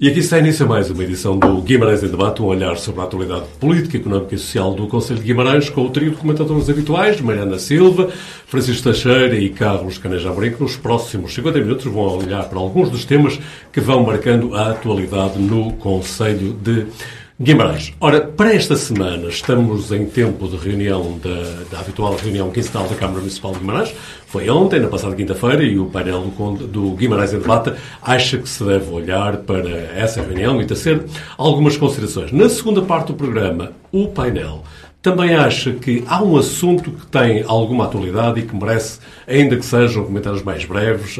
E aqui está início mais uma edição do Guimarães em Debate, um olhar sobre a atualidade política, económica e social do Conselho de Guimarães, com o trio de comentadores habituais, Mariana Silva, Francisco Teixeira e Carlos Caneja Amorim, que nos próximos 50 minutos vão olhar para alguns dos temas que vão marcando a atualidade no Conselho de Guimarães. Ora, para esta semana estamos em tempo de reunião da, da habitual reunião quinzenal da Câmara Municipal de Guimarães. Foi ontem, na passada quinta-feira, e o painel do, do, Guimarães em debate acha que se deve olhar para essa reunião e tecer algumas considerações. Na segunda parte do programa, o painel também acha que há um assunto que tem alguma atualidade e que merece, ainda que sejam comentários mais breves,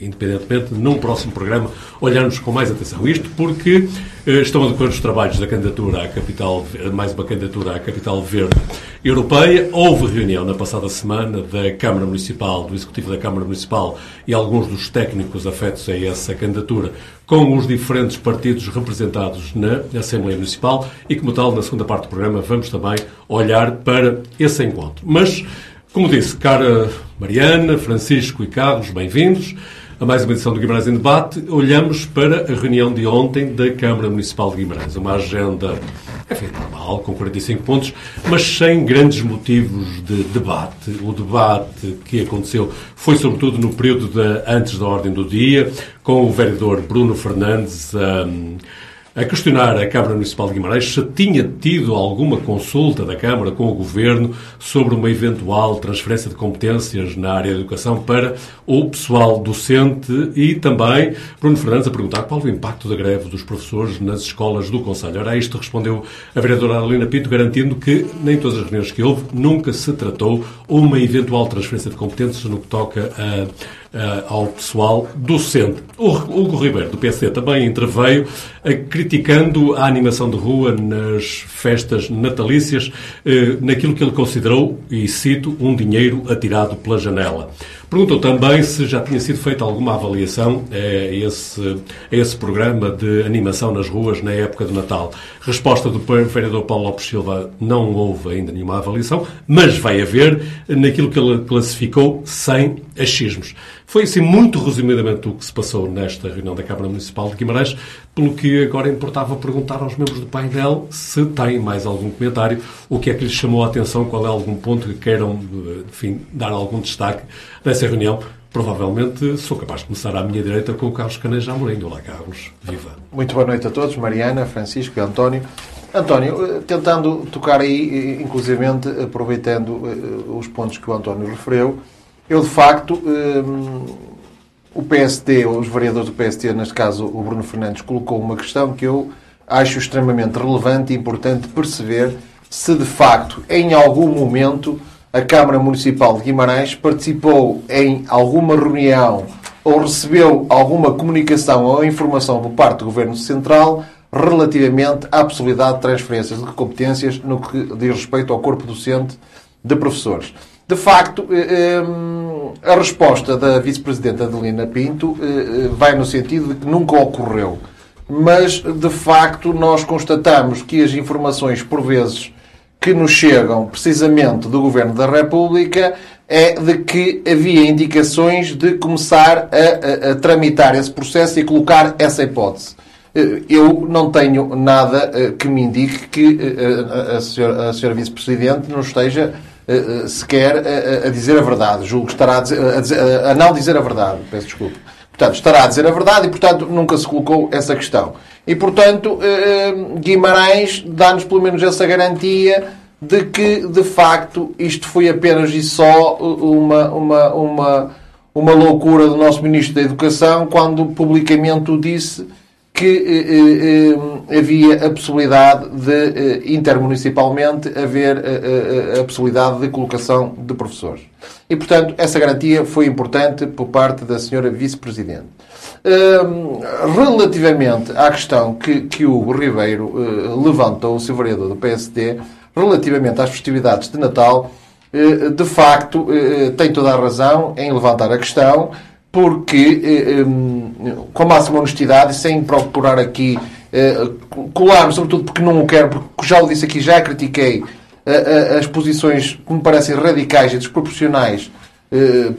independentemente, num próximo programa, olharmos com mais atenção. Isto porque eh, estão a decorrer os trabalhos da candidatura à capital, mais uma candidatura à capital verde europeia. Houve reunião na passada semana da Câmara Municipal, do Executivo da Câmara Municipal e alguns dos técnicos afetos a essa candidatura com os diferentes partidos representados na Assembleia Municipal e, como tal, na segunda parte do programa, vamos também olhar para esse encontro. Mas, como disse, cara Mariana, Francisco e Carlos, bem-vindos a mais uma edição do Guimarães em Debate. Olhamos para a reunião de ontem da Câmara Municipal de Guimarães. Uma agenda, enfim, normal, com 45 pontos, mas sem grandes motivos de debate. O debate que aconteceu foi, sobretudo, no período de, antes da ordem do dia, com o vereador Bruno Fernandes. Um, a questionar a Câmara Municipal de Guimarães se tinha tido alguma consulta da Câmara com o Governo sobre uma eventual transferência de competências na área da educação para o pessoal docente e também Bruno Fernandes a perguntar qual o impacto da greve dos professores nas escolas do Conselho. Ora, a isto respondeu a vereadora Arlina Pinto, garantindo que nem todas as reuniões que houve nunca se tratou uma eventual transferência de competências no que toca a ao pessoal docente. O Hugo Ribeiro, do PSD, também interveio uh, criticando a animação de rua nas festas natalícias, uh, naquilo que ele considerou, e cito, um dinheiro atirado pela janela. Perguntou também se já tinha sido feita alguma avaliação a esse, a esse programa de animação nas ruas na época do Natal. Resposta do vereador Paulo Lopes Silva, não houve ainda nenhuma avaliação, mas vai haver naquilo que ele classificou sem achismos. Foi assim muito resumidamente o que se passou nesta reunião da Câmara Municipal de Guimarães, pelo que agora importava perguntar aos membros do painel se têm mais algum comentário, o que é que lhes chamou a atenção, qual é algum ponto que queiram, enfim, dar algum destaque dessa reunião. Provavelmente sou capaz de começar à minha direita com o Carlos Caneja Amorim. Olá, Carlos. Viva. Muito boa noite a todos, Mariana, Francisco e António. António, eh, tentando tocar aí, eh, inclusivamente aproveitando eh, os pontos que o António referiu, eu, de facto, um, o PSD, os vereadores do PSD, neste caso o Bruno Fernandes, colocou uma questão que eu acho extremamente relevante e importante perceber se, de facto, em algum momento, a Câmara Municipal de Guimarães participou em alguma reunião ou recebeu alguma comunicação ou informação por parte do Governo Central relativamente à possibilidade de transferências de competências no que diz respeito ao corpo docente de professores. De facto, eh, eh, a resposta da vice-presidenta Adelina Pinto eh, vai no sentido de que nunca ocorreu. Mas, de facto, nós constatamos que as informações, por vezes, que nos chegam precisamente do Governo da República é de que havia indicações de começar a, a, a tramitar esse processo e colocar essa hipótese. Eu não tenho nada que me indique que a senhora, a senhora Vice-Presidente não esteja uh, sequer a, a, dizer a verdade. Julgo que estará a, dizer, a, dizer, a, não dizer a verdade. Peço desculpa. Portanto, estará a dizer a verdade e, portanto, nunca se colocou essa questão. E, portanto, Guimarães dá-nos pelo menos essa garantia de que, de facto, isto foi apenas e só uma, uma, uma, uma loucura do nosso Ministro da Educação quando publicamente o disse que eh, eh, havia a possibilidade de, eh, intermunicipalmente, haver eh, eh, a possibilidade de colocação de professores. E, portanto, essa garantia foi importante por parte da senhora Vice-Presidente. Relativamente à questão que, que o Ribeiro eh, levantou, o seu vereador do PSD, relativamente às festividades de Natal, de facto, tem toda a razão em levantar a questão porque, eh, eh, com a máxima honestidade sem procurar aqui eh, colar-me, sobretudo porque não o quero, porque já o disse aqui, já critiquei as posições que me parecem radicais e desproporcionais,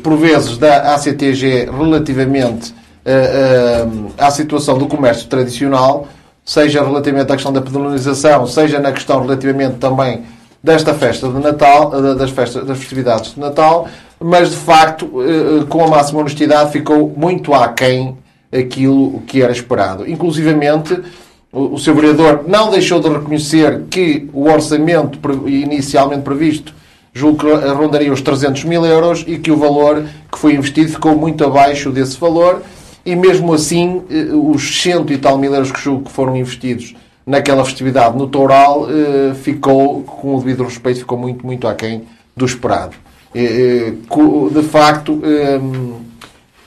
por vezes, da ACTG relativamente à situação do comércio tradicional, seja relativamente à questão da penalização, seja na questão relativamente também desta festa de Natal, das, festas, das festividades de Natal, mas de facto, com a máxima honestidade, ficou muito aquém aquilo que era esperado. Inclusivamente, o, seu vereador não deixou de reconhecer que o orçamento inicialmente previsto julgo que rondaria os 300 mil euros e que o valor que foi investido ficou muito abaixo desse valor e mesmo assim eh, os cento e tal mil euros que julgo que foram investidos naquela festividade no Toural eh, ficou, com o devido respeito, ficou muito, muito aquém do esperado. Eh, de facto,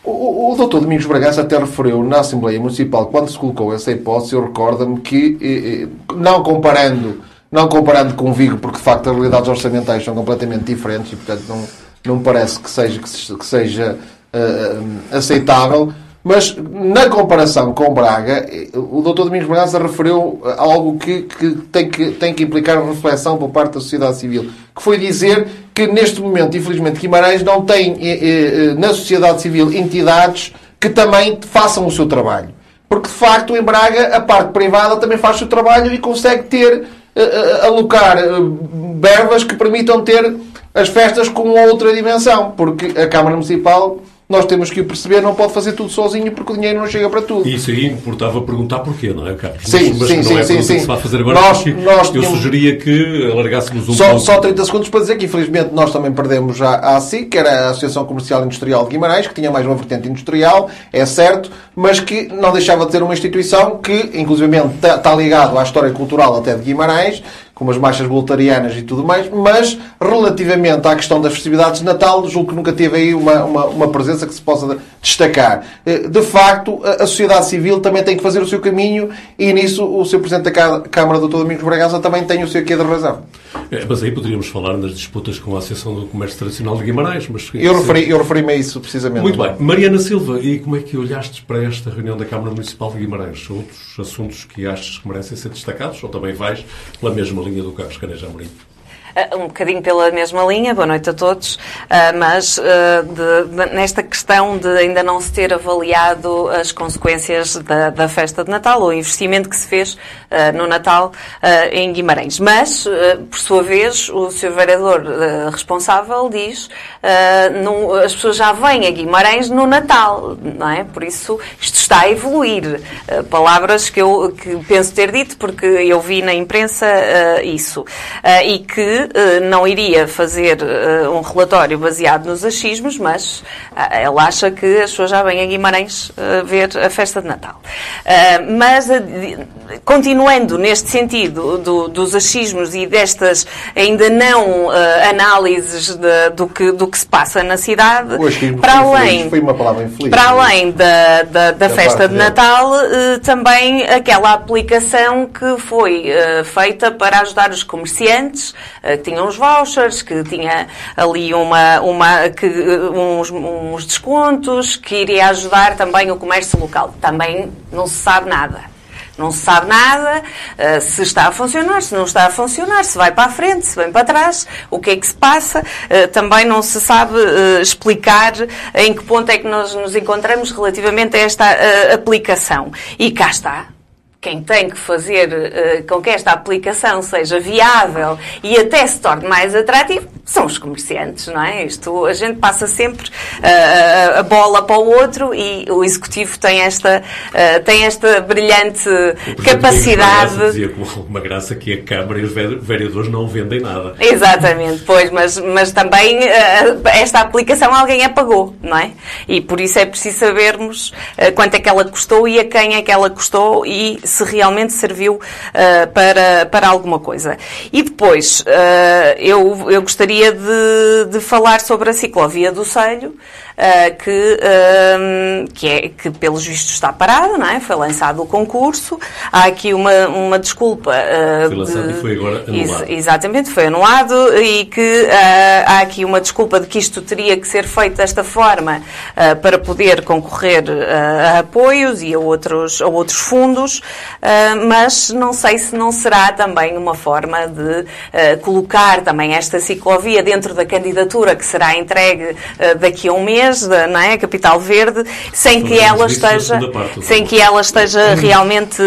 o, o doutor Domingos Bragança até referiu na Assembleia Municipal, quando se colocou essa hipótese, eu recordo-me que, não comparando não comparando com Vigo, porque de facto as realidades orçamentais são completamente diferentes e, portanto, não, não parece que seja, que seja uh, aceitável. Mas, na comparação com Braga, o Dr. Domingos Bragança referiu algo que, que, tem que tem que implicar reflexão por parte da sociedade civil, que foi dizer que, neste momento, infelizmente, Guimarães não tem eh, eh, na sociedade civil entidades que também façam o seu trabalho. Porque, de facto, em Braga, a parte privada também faz o seu trabalho e consegue ter alocar eh, verbas que permitam ter as festas com outra dimensão, porque a Câmara Municipal nós temos que o perceber, não pode fazer tudo sozinho porque o dinheiro não chega para tudo. Isso aí importava perguntar porquê, não é, Carlos? Sim, mas, sim, mas sim, é sim, sim. se vai fazer agora. Nós, nós eu tínhamos... sugeria que alargássemos um só, pouco. Só 30 segundos para dizer que, infelizmente, nós também perdemos já a ASI, que era a Associação Comercial Industrial de Guimarães, que tinha mais uma vertente industrial, é certo, mas que não deixava de ser uma instituição que, inclusive, está, está ligado à história cultural até de Guimarães, como as marchas voltarianas e tudo mais, mas relativamente à questão das festividades de Natal, julgo que nunca teve aí uma, uma, uma presença que se possa destacar. Eh, de facto, a sociedade civil também tem que fazer o seu caminho e nisso o seu Presidente da Câmara, Dr. Domingos Bragança, também tem o seu quê de razão. É, mas aí poderíamos falar nas disputas com a Associação do Comércio Tradicional de Guimarães. Mas... Eu referi-me eu referi a isso, precisamente. Muito bem. Mariana Silva, e como é que olhaste para esta reunião da Câmara Municipal de Guimarães? Outros assuntos que achas que merecem ser destacados ou também vais pela mesma linha do Carlos Caneja Amorim? Uh, um bocadinho pela mesma linha, boa noite a todos, uh, mas uh, de, de, nesta questão de ainda não se ter avaliado as consequências da, da festa de Natal ou o investimento que se fez no Natal em Guimarães. Mas, por sua vez, o Sr. Vereador responsável diz não, as pessoas já vêm a Guimarães no Natal, não é? Por isso, isto está a evoluir. palavras que eu que penso ter dito, porque eu vi na imprensa isso. e que não iria fazer uh, um relatório baseado nos achismos, mas uh, ela acha que as pessoas já vêm a Guimarães ver a festa de Natal. mas, continuando neste sentido do, dos achismos e destas ainda não análises de, do, que, do que se passa na cidade, para além, infeliz, para além da, da, da festa de Natal, também aquela aplicação que foi feita para ajudar os comerciantes que tinha uns vouchers, que tinha ali uma, uma, que, uns, uns descontos, que iria ajudar também o comércio local. Também não se sabe nada. Não se sabe nada uh, se está a funcionar, se não está a funcionar, se vai para a frente, se vem para trás, o que é que se passa. Uh, também não se sabe uh, explicar em que ponto é que nós nos encontramos relativamente a esta aplicação. E cá está quem tem que fazer uh, com que esta aplicação seja viável e até se torne mais atrativo são os comerciantes, não é? Isto, a gente passa sempre uh, a bola para o outro e o Executivo tem esta, uh, tem esta brilhante capacidade. dizia com alguma graça que a Câmara e os vereadores não vendem nada. Exatamente, pois, mas, mas também esta aplicação alguém a pagou, não é? E por isso é preciso sabermos quanto é que ela custou e a quem é que ela custou e se realmente serviu uh, para, para alguma coisa. E depois, uh, eu, eu gostaria de, de falar sobre a ciclovia do Selho, uh, que, uh, que, é, que pelos vistos está parado, não é? Foi lançado o concurso. Há aqui uma, uma desculpa. Uh, foi lançado de... e foi agora anulado. Ex exatamente, foi anulado e que há aqui uma desculpa de que isto teria que ser feito desta forma para poder concorrer a apoios e a outros, a outros fundos, mas não sei se não será também uma forma de colocar também esta ciclovia dentro da candidatura que será entregue uh, daqui a um mês, de, não é? Capital Verde, sem que ela esteja, sem que ela esteja realmente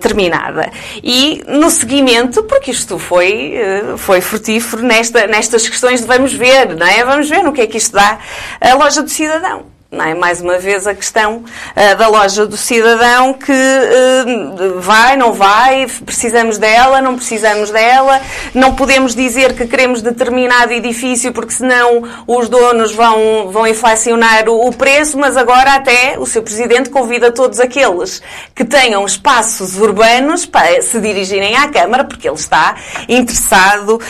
terminada. E no seguimento, porque isto foi, foi frutífero nesta, nestas questões de vamos ver, não é? Vamos ver no que é que isto dá a loja do cidadão. É? Mais uma vez a questão uh, da loja do cidadão que uh, vai, não vai, precisamos dela, não precisamos dela, não podemos dizer que queremos determinado edifício porque senão os donos vão, vão inflacionar o, o preço, mas agora até o seu Presidente convida todos aqueles que tenham espaços urbanos para se dirigirem à Câmara, porque ele está interessado uh,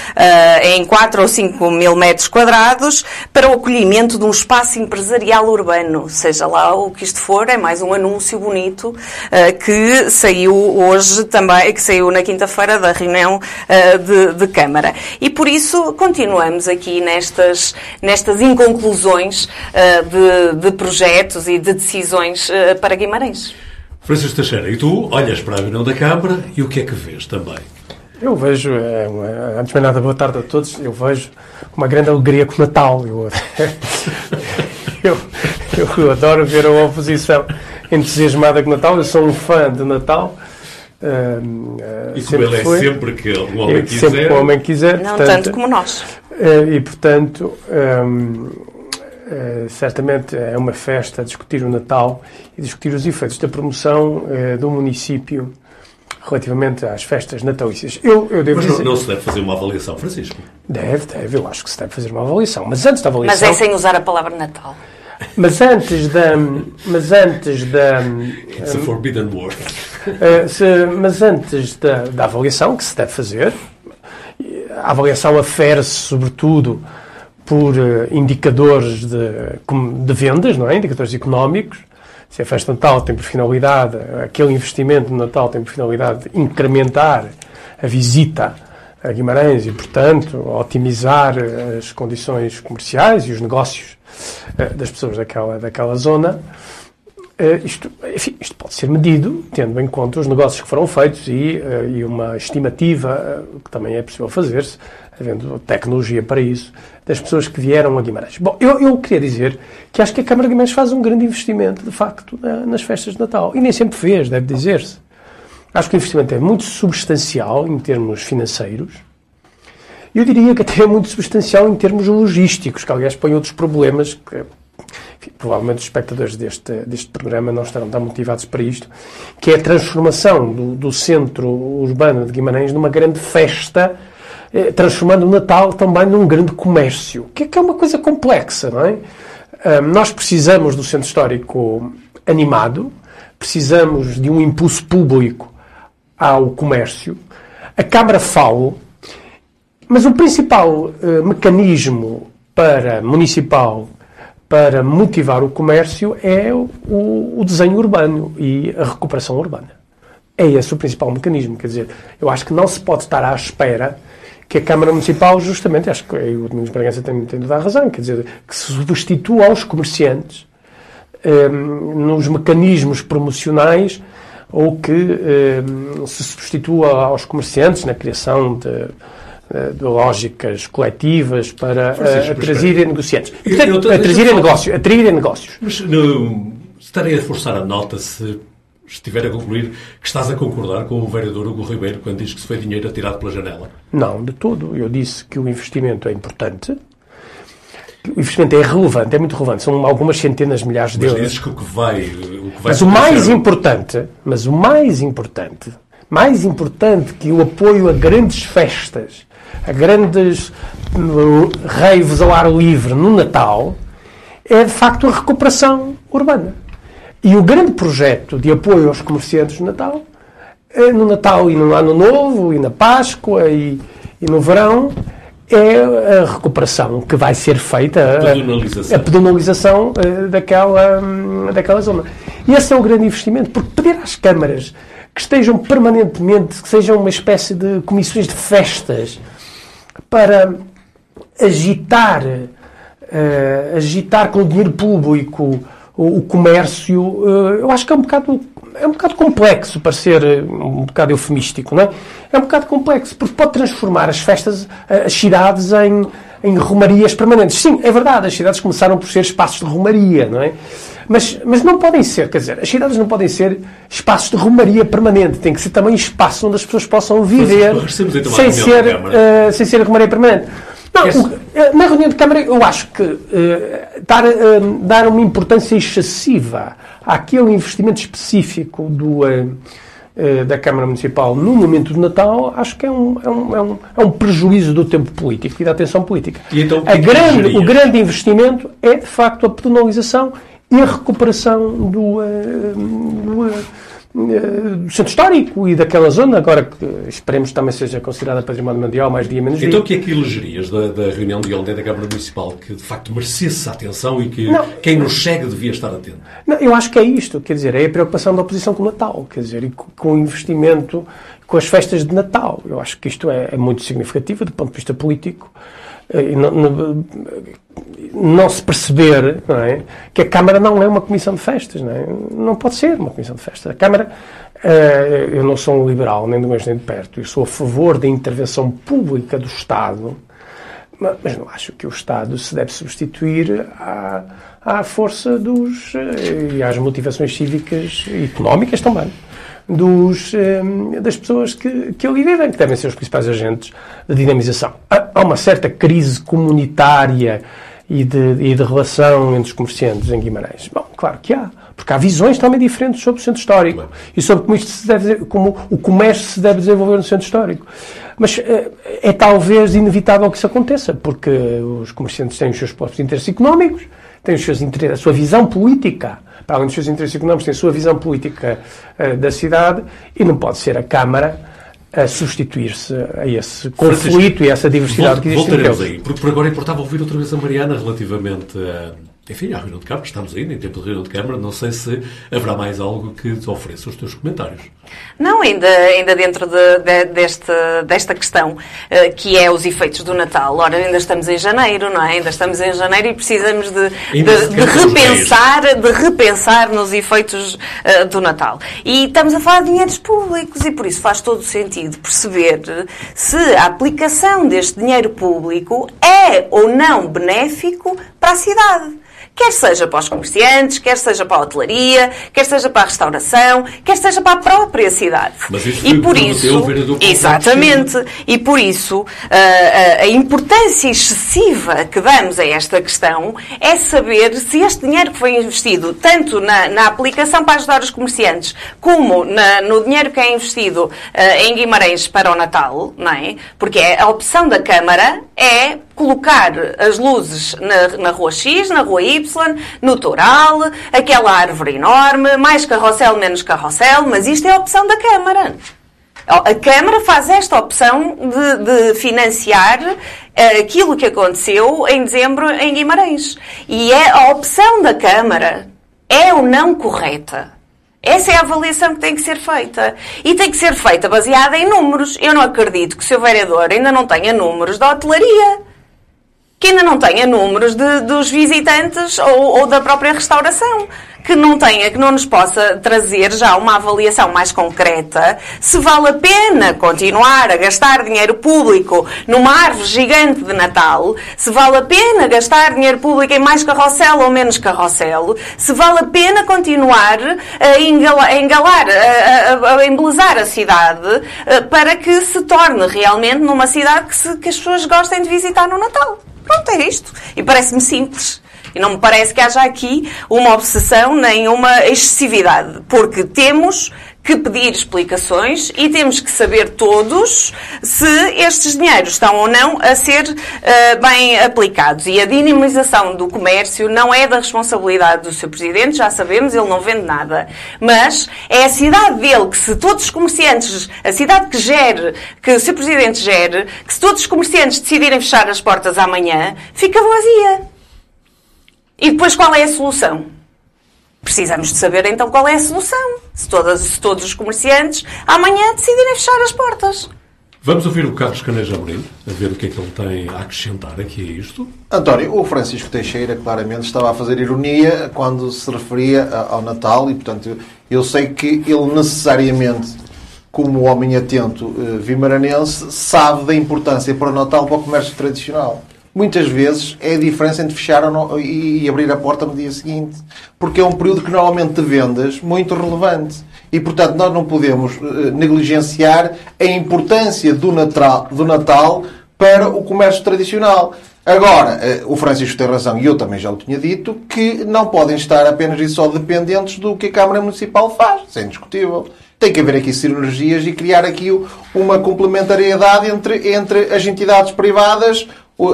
em 4 ou 5 mil metros quadrados para o acolhimento de um espaço empresarial urbano urbano, seja lá o que isto for, é mais um anúncio bonito uh, que saiu hoje também, que saiu na quinta-feira da reunião uh, de, de, Câmara. E por isso continuamos aqui nestas, nestas inconclusões uh, de, de, projetos e de decisões para Guimarães. Francisco Teixeira, e tu olhas para a reunião da Câmara e o que é que vês também? Eu vejo, é, antes de mais nada, boa tarde a todos, eu vejo uma grande alegria com o Natal. Eu, eu, eu adoro ver a oposição entusiasmada com Natal. Eu sou um fã de Natal. Uh, uh, e como ele é foi, sempre que o homem quiser. Sempre que o homem quiser. Não portanto, tanto como nós. Uh, e, portanto, um, certamente é uma festa discutir o Natal e discutir os efeitos da promoção do município relativamente às festas natalícias. Eu, eu devo mas dizer... não, se deve fazer uma avaliação, Francisco? Deve, deve. Eu acho que se deve fazer uma avaliação. Mas antes da avaliação... Mas é sem usar a palavra Natal. Mas antes da. Mas antes da. It's a forbidden word. Se, mas antes da, da avaliação que se deve fazer, a avaliação afere-se sobretudo por uh, indicadores de, de vendas, não é? Indicadores económicos. Se a festa de Natal tem por finalidade, aquele investimento no Natal tem por finalidade incrementar a visita a Guimarães e, portanto, otimizar as condições comerciais e os negócios eh, das pessoas daquela, daquela zona, eh, isto, enfim, isto pode ser medido tendo em conta os negócios que foram feitos e, eh, e uma estimativa que também é possível fazer-se, havendo tecnologia para isso, das pessoas que vieram a Guimarães. Bom, eu, eu queria dizer que acho que a Câmara de Guimarães faz um grande investimento, de facto, nas festas de Natal. E nem sempre fez, deve dizer-se. Acho que o investimento é muito substancial em termos financeiros eu diria que até é muito substancial em termos logísticos, que aliás põe outros problemas que enfim, provavelmente os espectadores deste, deste programa não estarão tão motivados para isto, que é a transformação do, do centro urbano de Guimarães numa grande festa, eh, transformando o Natal também num grande comércio, que é, que é uma coisa complexa, não é? Um, nós precisamos do centro histórico animado, precisamos de um impulso público ao comércio. A Câmara FAO mas o principal uh, mecanismo para municipal para motivar o comércio é o, o, desenho urbano e a recuperação urbana. É esse o principal mecanismo. Quer dizer, eu acho que não se pode estar à espera que a Câmara Municipal, justamente, acho que o Domingos Bragança tem, tem toda a razão, quer dizer, que se substitua aos comerciantes um, ehm, nos mecanismos promocionais ou que um, ehm, se substitua aos comerciantes na criação de de lógicas coletivas para uh, atrair negociantes. Portanto, atrair negócios. Atrair negócios. Mas no, estarei a forçar a nota se estiver a concluir que estás a concordar com o vereador Hugo Ribeiro quando diz que se foi dinheiro atirado pela janela. Não, de todo. Eu disse que o investimento é importante. O investimento é relevante, é muito relevante. São algumas centenas de milhares de mas euros. Mas dizes que o que vai... O que vai mas o mais importante, mas o mais importante, mais importante que o apoio a grandes festas grandes raves ao ar livre no Natal, é de facto a recuperação urbana. E o grande projeto de apoio aos comerciantes no Natal, é no Natal e no Ano Novo, e na Páscoa e, e no verão, é a recuperação que vai ser feita, a, a pedonalização uh, daquela, um, daquela zona. E esse é o grande investimento, porque pedir às câmaras que estejam permanentemente, que sejam uma espécie de comissões de festas, para agitar, uh, agitar com dinheiro público o, o comércio, uh, eu acho que é um bocado é um bocado complexo para ser eh, um bocado eufemístico, não é? É um bocado complexo, porque pode transformar as festas, as cidades em, em romarias permanentes. Sim, é verdade, as cidades começaram por ser espaços de romaria, não é? Mas, mas não podem ser, quer dizer, as cidades não podem ser espaços de romaria permanente, tem que ser também espaço onde as pessoas possam viver sem ser, uh, sem ser romaria permanente. Não, o, eh, na reunião de Câmara, eu acho que uh, dar, uh, dar uma importância excessiva àquele investimento específico do, uh, da Câmara Municipal no momento do Natal, acho que é um, é um, é um, é um prejuízo do tempo político e da atenção política. E então, a grande, o grande investimento é, de facto, a penalização e a recuperação do, do eh, do centro histórico e daquela zona, agora que esperemos também seja considerada património mundial, mais dia menos dia. Então o que é que elegerias da, da reunião de ontem da Câmara Municipal que de facto merecesse a atenção e que não, quem nos chega devia estar atento? Não, eu acho que é isto, quer dizer, é a preocupação da oposição com o Natal, quer dizer, e com o investimento, com as festas de Natal. Eu acho que isto é, é muito significativo do ponto de vista político. Eh, não, se perceber não é, que a Câmara não é uma comissão de festas. Não, é? não pode ser uma comissão de festas. A Câmara, uh, eu não sou um liberal, nem de longe nem de perto, eu sou a favor da intervenção pública do Estado, mas, não acho que o Estado se deve substituir à, à força dos. Uh, e às motivações cívicas e económicas também dos, ehm, das pessoas que, que ali vivem, que devem ser os principais agentes de dinamização. Há uma certa crise comunitária e de, e de relação entre os comerciantes em Guimarães. Bom, claro que há, porque há visões também diferentes sobre o centro histórico e sobre como, isto se deve, como o comércio se deve desenvolver no centro histórico. Mas é, é talvez inevitável que isso aconteça, porque os comerciantes têm os seus próprios interesses económicos, têm os seus interesses, a sua visão política para além dos seus interesses económicos, tem a sua visão política uh, da cidade e não pode ser a Câmara a substituir-se a esse conflito e a essa diversidade que existe Voltaremos aí, porque por agora importava ouvir outra vez a Mariana relativamente a enfim, à reunião de Câmara, estamos ainda em tempo de reunião de Câmara, não sei se haverá mais algo que te ofereça os teus comentários. Não, ainda, ainda dentro de, de, deste, desta questão, uh, que é os efeitos do Natal. Ora, ainda estamos em janeiro, não é? Ainda estamos em janeiro e precisamos de, de, de repensar, de repensar nos efeitos uh, do Natal. E estamos a falar de dinheiros públicos e por isso faz todo o sentido perceber se a aplicação deste dinheiro público é ou não benéfico para a cidade. Quer seja para os comerciantes, quer seja para a hotelaria, quer seja para a restauração, quer seja para a própria cidade. Mas isso e por isso, exatamente, e por isso a, a, a importância excessiva que damos a esta questão é saber se este dinheiro que foi investido tanto na, na aplicação para ajudar os comerciantes como na, no dinheiro que é investido uh, em Guimarães para o Natal, não é? Porque a opção da Câmara é colocar as luzes na, na rua X, na rua Y, no Toral, aquela árvore enorme, mais carrossel, menos carrossel, mas isto é a opção da Câmara. A Câmara faz esta opção de, de financiar uh, aquilo que aconteceu em dezembro em Guimarães. E é a opção da Câmara é ou não correta. Essa é a avaliação que tem que ser feita. E tem que ser feita baseada em números. Eu não acredito que o seu vereador ainda não tenha números da hotelaria que ainda não tenha números de, dos visitantes ou, ou, da própria restauração. Que não tenha, que não nos possa trazer já uma avaliação mais concreta se vale a pena continuar a gastar dinheiro público numa árvore gigante de Natal, se vale a pena gastar dinheiro público em mais carrossel ou menos carrossel, se vale a pena continuar a engalar, a, a embelezar a cidade eh, para que se torne realmente numa cidade que, se, que as pessoas gostem de visitar no Natal. Pronto, é isto. E parece-me simples. E não me parece que haja aqui uma obsessão nem uma excessividade, porque temos que pedir explicações e temos que saber todos se estes dinheiros estão ou não a ser uh, bem aplicados. E a dinamização do comércio não é da responsabilidade do seu Presidente, já sabemos, ele não vende nada. Mas é a cidade dele que se todos os comerciantes, a cidade que gere, que o seu Presidente gere, que se todos os comerciantes decidirem fechar as portas amanhã, fica vazia. E depois qual é a solução? Precisamos de saber então qual é a solução. Se, todas, se todos os comerciantes amanhã decidirem fechar as portas. Vamos ouvir o Carlos Caneja Amorim, a ver o que é que ele tem a acrescentar aqui a isto. António, o Francisco Teixeira claramente estava a fazer ironia quando se referia ao Natal e, portanto, eu sei que ele necessariamente, como homem atento eh, vimaranense, sabe da importância para o Natal para o comércio tradicional. Muitas vezes é a diferença entre fechar e abrir a porta no dia seguinte. Porque é um período que normalmente de vendas muito relevante. E, portanto, nós não podemos eh, negligenciar a importância do Natal, do Natal para o comércio tradicional. Agora, eh, o Francisco tem razão, e eu também já o tinha dito, que não podem estar apenas e só dependentes do que a Câmara Municipal faz. Isso é indiscutível. Tem que haver aqui sinergias e criar aqui uma complementariedade entre, entre as entidades privadas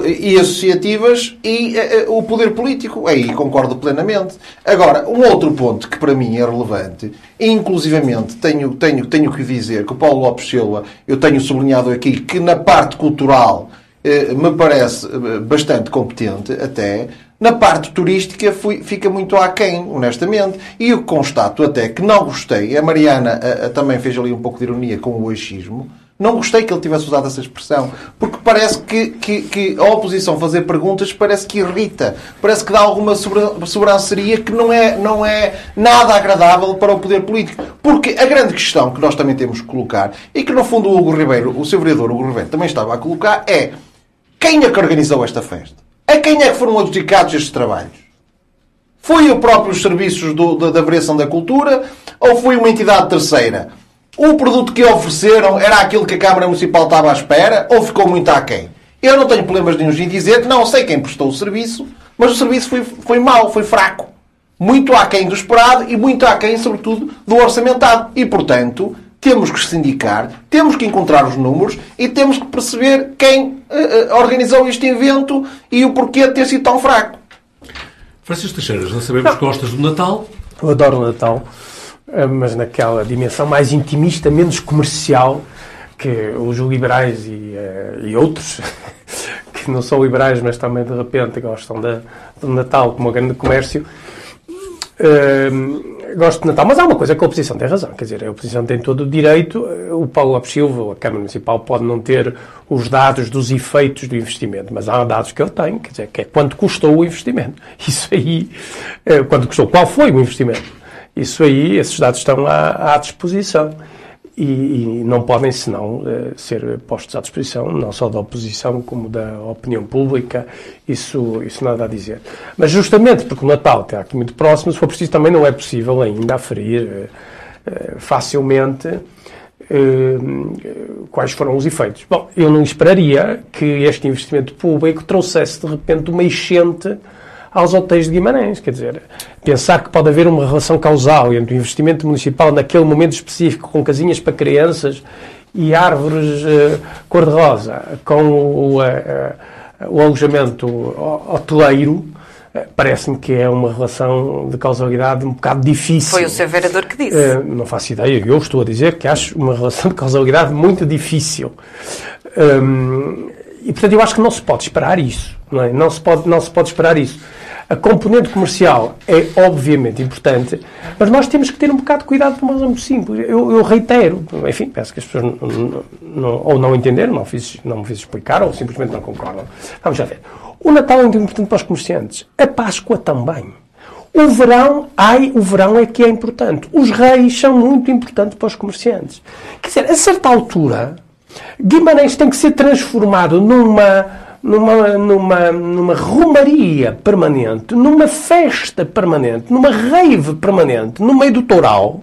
e associativas e eh, eh, o poder político. Aí concordo plenamente. Agora, um outro ponto que para mim é relevante, e inclusivamente tenho, tenho, tenho que dizer que o Paulo Lopes Silva, eu tenho sublinhado aqui que na parte cultural eh, me parece bastante competente até. Na parte turística fui, fica muito aquém, honestamente. E eu constato até que não gostei. A Mariana a, a, também fez ali um pouco de ironia com o achismo. Não gostei que ele tivesse usado essa expressão, porque parece que, que, que, a oposição fazer perguntas parece que irrita, parece que dá alguma sobranceria que não é, não é nada agradável para o poder político. Porque a grande questão que nós também temos que colocar, e que no fundo o Hugo Ribeiro, o seu vereador Hugo Ribeiro, também estava a colocar, é quem é que organizou esta festa? A quem é que foram adjudicados estes trabalhos? Foi o próprio serviços do, da, da variação da cultura ou foi uma entidade terceira? O produto que ofereceram era aquilo que a Câmara Municipal estava à espera ou ficou muito aquém? Eu não tenho problemas nenhum em dizer, não sei quem prestou o serviço, mas o serviço foi, foi mau, foi fraco. Muito aquém do esperado e muito aquém, sobretudo, do orçamentado. E, portanto, temos que sindicar, temos que encontrar os números e temos que perceber quem uh, organizou este evento e o porquê de ter sido tão fraco. Francisco Teixeira, já sabemos que gostas do Natal. Eu adoro o Natal, mas naquela dimensão mais intimista, menos comercial, que os liberais e, e outros, que não são liberais, mas também de repente gostam de, do Natal como um grande comércio, gosto de Natal, mas há uma coisa que a oposição tem razão, quer dizer, a oposição tem todo o direito, o Paulo Lopes Silva, a Câmara Municipal, pode não ter os dados dos efeitos do investimento, mas há dados que eu tenho, quer dizer, que é quanto custou o investimento. Isso aí, quanto custou, qual foi o investimento? Isso aí, esses dados estão à, à disposição. E, e não podem senão uh, ser postos à disposição não só da oposição como da opinião pública. Isso isso nada a dizer. Mas justamente porque o Natal está aqui muito próximo se for preciso também não é possível ainda aferir uh, facilmente quais foram os efeitos. Bom, eu não esperaria que este investimento público trouxesse de repente uma enchente aos hotéis de Guimarães. Quer dizer, pensar que pode haver uma relação causal entre o investimento municipal naquele momento específico com casinhas para crianças e árvores uh, cor-de-rosa com o, uh, o alojamento hoteleiro, parece-me que é uma relação de causalidade um bocado difícil. Foi o seu vereador que disse. Uh, não faço ideia, eu estou a dizer que acho uma relação de causalidade muito difícil. Um, e, portanto, eu acho que não se pode esperar isso. Não, é? não, se, pode, não se pode esperar isso. A componente comercial é obviamente importante, mas nós temos que ter um bocado de cuidado por uma razão muito simples. Eu, eu reitero, enfim, peço que as pessoas não, não, ou não entenderam, não, fiz, não me fiz explicar, ou simplesmente não concordam. Vamos já ver. O Natal é muito importante para os comerciantes. A Páscoa também. O verão, ai, o verão é que é importante. Os reis são muito importantes para os comerciantes. Quer dizer, a certa altura, Guimarães tem que ser transformado numa, numa, numa, numa romaria permanente, numa festa permanente, numa rave permanente, no meio do toural,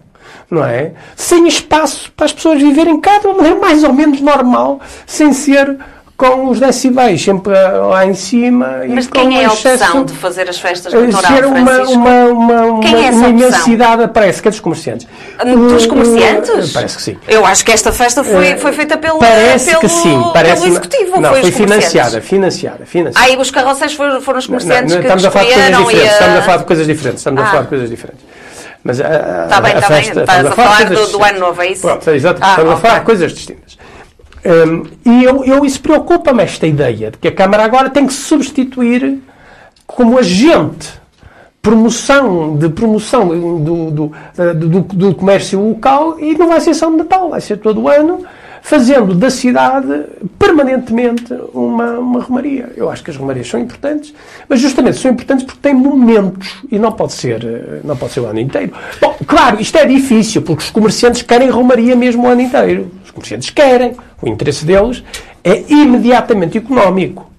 não é? Sem espaço para as pessoas viverem cá de uma mais ou menos normal, sem ser com os decibéis sempre lá em cima. Mas quem é a opção de fazer as festas do Toral, ser uma, uma, uma, uma, é uma imensidade, parece que é dos comerciantes. Dos comerciantes? Parece que sim. Eu acho que esta festa foi, eh, foi feita pelo, parece pelo, que sim, parece pelo executivo. Não, foi, foi financiada, financiada, financiada. Ah, e os carroceiros foram, foram os comerciantes não, não, que estamos a falar de coisas diferentes. A... Estamos a falar de coisas diferentes. Estamos ah. a falar de coisas diferentes. Mas a, está bem, está bem. Estás a falar do, do ano novo, é isso? Pronto, exato. Ah, estamos okay. a falar de coisas distintas. Um, e eu, eu, isso preocupa-me esta ideia de que a Câmara agora tem que se substituir como agente promoção de promoção do, do, do, do, comércio local e não vai ser só de Natal, vai ser todo o ano, fazendo da cidade permanentemente uma, uma romaria. Eu acho que as romarias são importantes, mas justamente são importantes porque têm momentos e não pode ser, não pode ser o ano inteiro. Bom, claro, isto é difícil, porque os comerciantes querem romaria mesmo o ano inteiro. Os comerciantes querem, o interesse deles é imediatamente económico.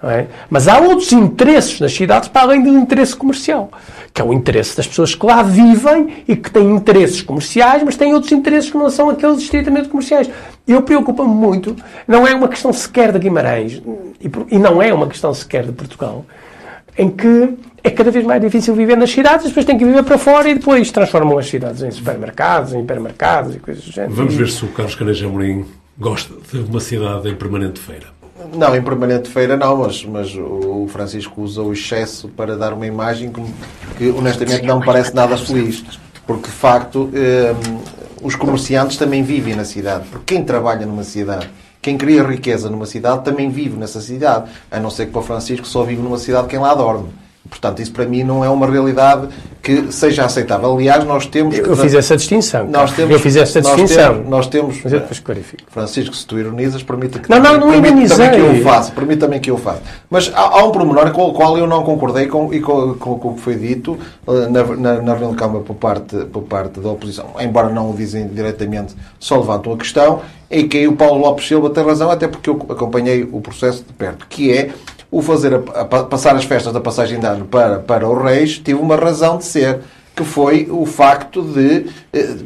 É? Mas há outros interesses nas cidades para além do interesse comercial, que é o interesse das pessoas que lá vivem e que têm interesses comerciais, mas têm outros interesses que não são aqueles estritamente comerciais. Eu preocupo-me muito, não é uma questão sequer de Guimarães e não é uma questão sequer de Portugal, em que é cada vez mais difícil viver nas cidades, depois tem que viver para fora e depois transformam as cidades em supermercados, em hipermercados e coisas do género. Vamos ver se o Carlos Caneja Amorim gosta de uma cidade em permanente feira. Não, em permanente feira não, mas, mas o Francisco usa o excesso para dar uma imagem que, que honestamente não parece nada feliz. Porque, de facto, eh, os comerciantes também vivem na cidade. Porque quem trabalha numa cidade, quem cria riqueza numa cidade, também vive nessa cidade. A não ser que para o Francisco só vive numa cidade quem lá dorme. Portanto, isso para mim não é uma realidade que seja aceitável. Aliás, nós temos. Eu fiz essa distinção. Nós temos, eu fiz essa distinção. Nós temos. Nós temos Mas eu depois clarifico. Francisco, se tu ironizas, permita que. Não, não, não ironizei. que eu faça. Permita também que eu faça. Mas há, há, um pormenor com o qual eu não concordei com, e com, com, com o que foi dito uh, na, na, na reunião de Câmara por parte, por parte da oposição. Embora não o dizem diretamente, só levantam a questão. E que o Paulo Lopes Silva tem razão, até porque eu acompanhei o processo de perto, que é o fazer a, a, passar as festas da passagem de ano para, para os reis tive uma razão de ser, que foi o facto de, eh,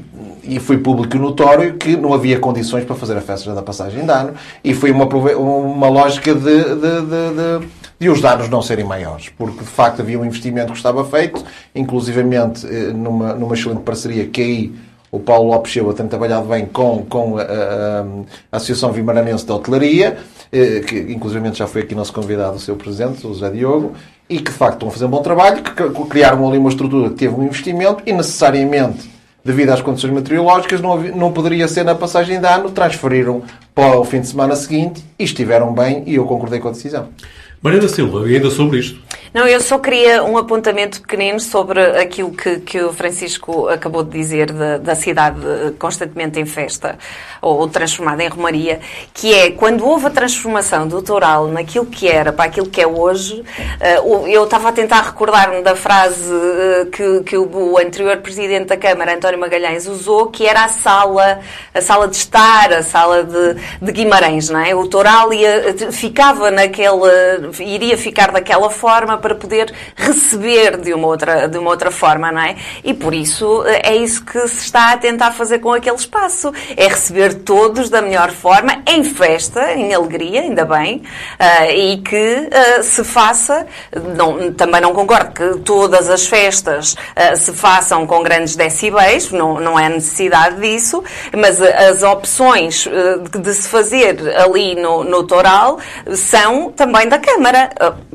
e foi público e notório, que não havia condições para fazer a festa da passagem de ano, e foi uma, uma lógica de, de, de, de, os danos não serem maiores, porque de facto havia um investimento que estava feito, inclusivamente eh, numa, numa excelente parceria que aí o Paulo Lopes Silva tem trabalhado bem com, com a, a, a Associação Vimaranense de Hotelaria, que inclusive já foi aqui nosso convidado, o seu presidente, o José Diogo, e que de facto estão a fazer um bom trabalho, que criaram ali uma estrutura que teve um investimento e necessariamente, devido às condições meteorológicas, não, havia, não poderia ser na passagem de ano, transferiram para o fim de semana seguinte e estiveram bem e eu concordei com a decisão. Mariana Silva, e ainda sobre isto? Não, eu só queria um apontamento pequenino sobre aquilo que, que o Francisco acabou de dizer da, da cidade constantemente em festa ou, transformada em romaria, que é quando houve a transformação do Toral naquilo que era para aquilo que é hoje, uh, eu estava a tentar recordar-me da frase uh, que, que o, o, anterior Presidente da Câmara, António Magalhães, usou, que era a sala, a sala de estar, a sala de, de Guimarães, não é? O Toral ia, ficava naquela, iria ficar daquela forma para poder receber de uma outra, de uma outra forma, não é? E por isso é isso que se está a tentar fazer com aquele espaço. É receber todos da melhor forma, em festa, em alegria, ainda bem, uh, e que uh, se faça, não, também não concordo que todas as festas uh, se façam com grandes decibéis, não, não é necessidade disso, mas as opções de, de, se fazer ali no, no Toral são também da Câmara. मरा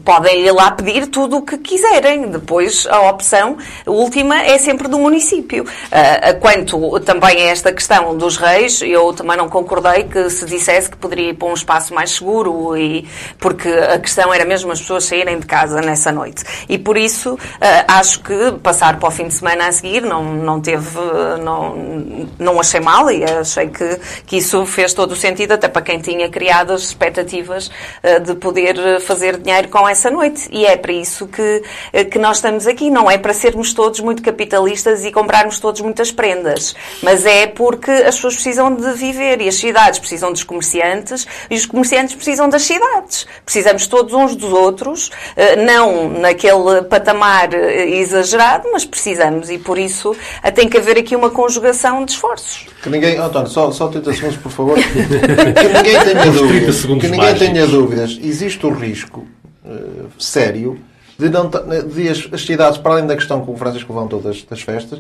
podem ir lá pedir tudo o que quiserem. Depois, a opção última é sempre do município. Uh, quanto também a esta questão dos reis, eu também não concordei que se dissesse que poderia ir para um espaço mais seguro, e, porque a questão era mesmo as pessoas saírem de casa nessa noite. E por isso, uh, acho que passar para o fim de semana a seguir não, não teve, não, não achei mal e achei que, que isso fez todo o sentido, até para quem tinha criado as expectativas uh, de poder fazer dinheiro com essa noite. E é para isso que, eh, que nós estamos aqui. Não é para sermos todos muito capitalistas e comprarmos todos muitas prendas, mas é porque as pessoas precisam de viver e as cidades precisam dos comerciantes e os comerciantes precisam das cidades. Precisamos todos uns dos outros, eh, não naquele patamar eh, exagerado, mas precisamos e por isso tem que haver aqui uma conjugação de esforços. Que ninguém, António, só, só 30 segundos, por favor. que ninguém tenha dúvidas. Que ninguém tenha dúvidas. Existe o risco uh, sério de, não, de as, as, cidades, para além da questão que o Francisco levantou das, das festas,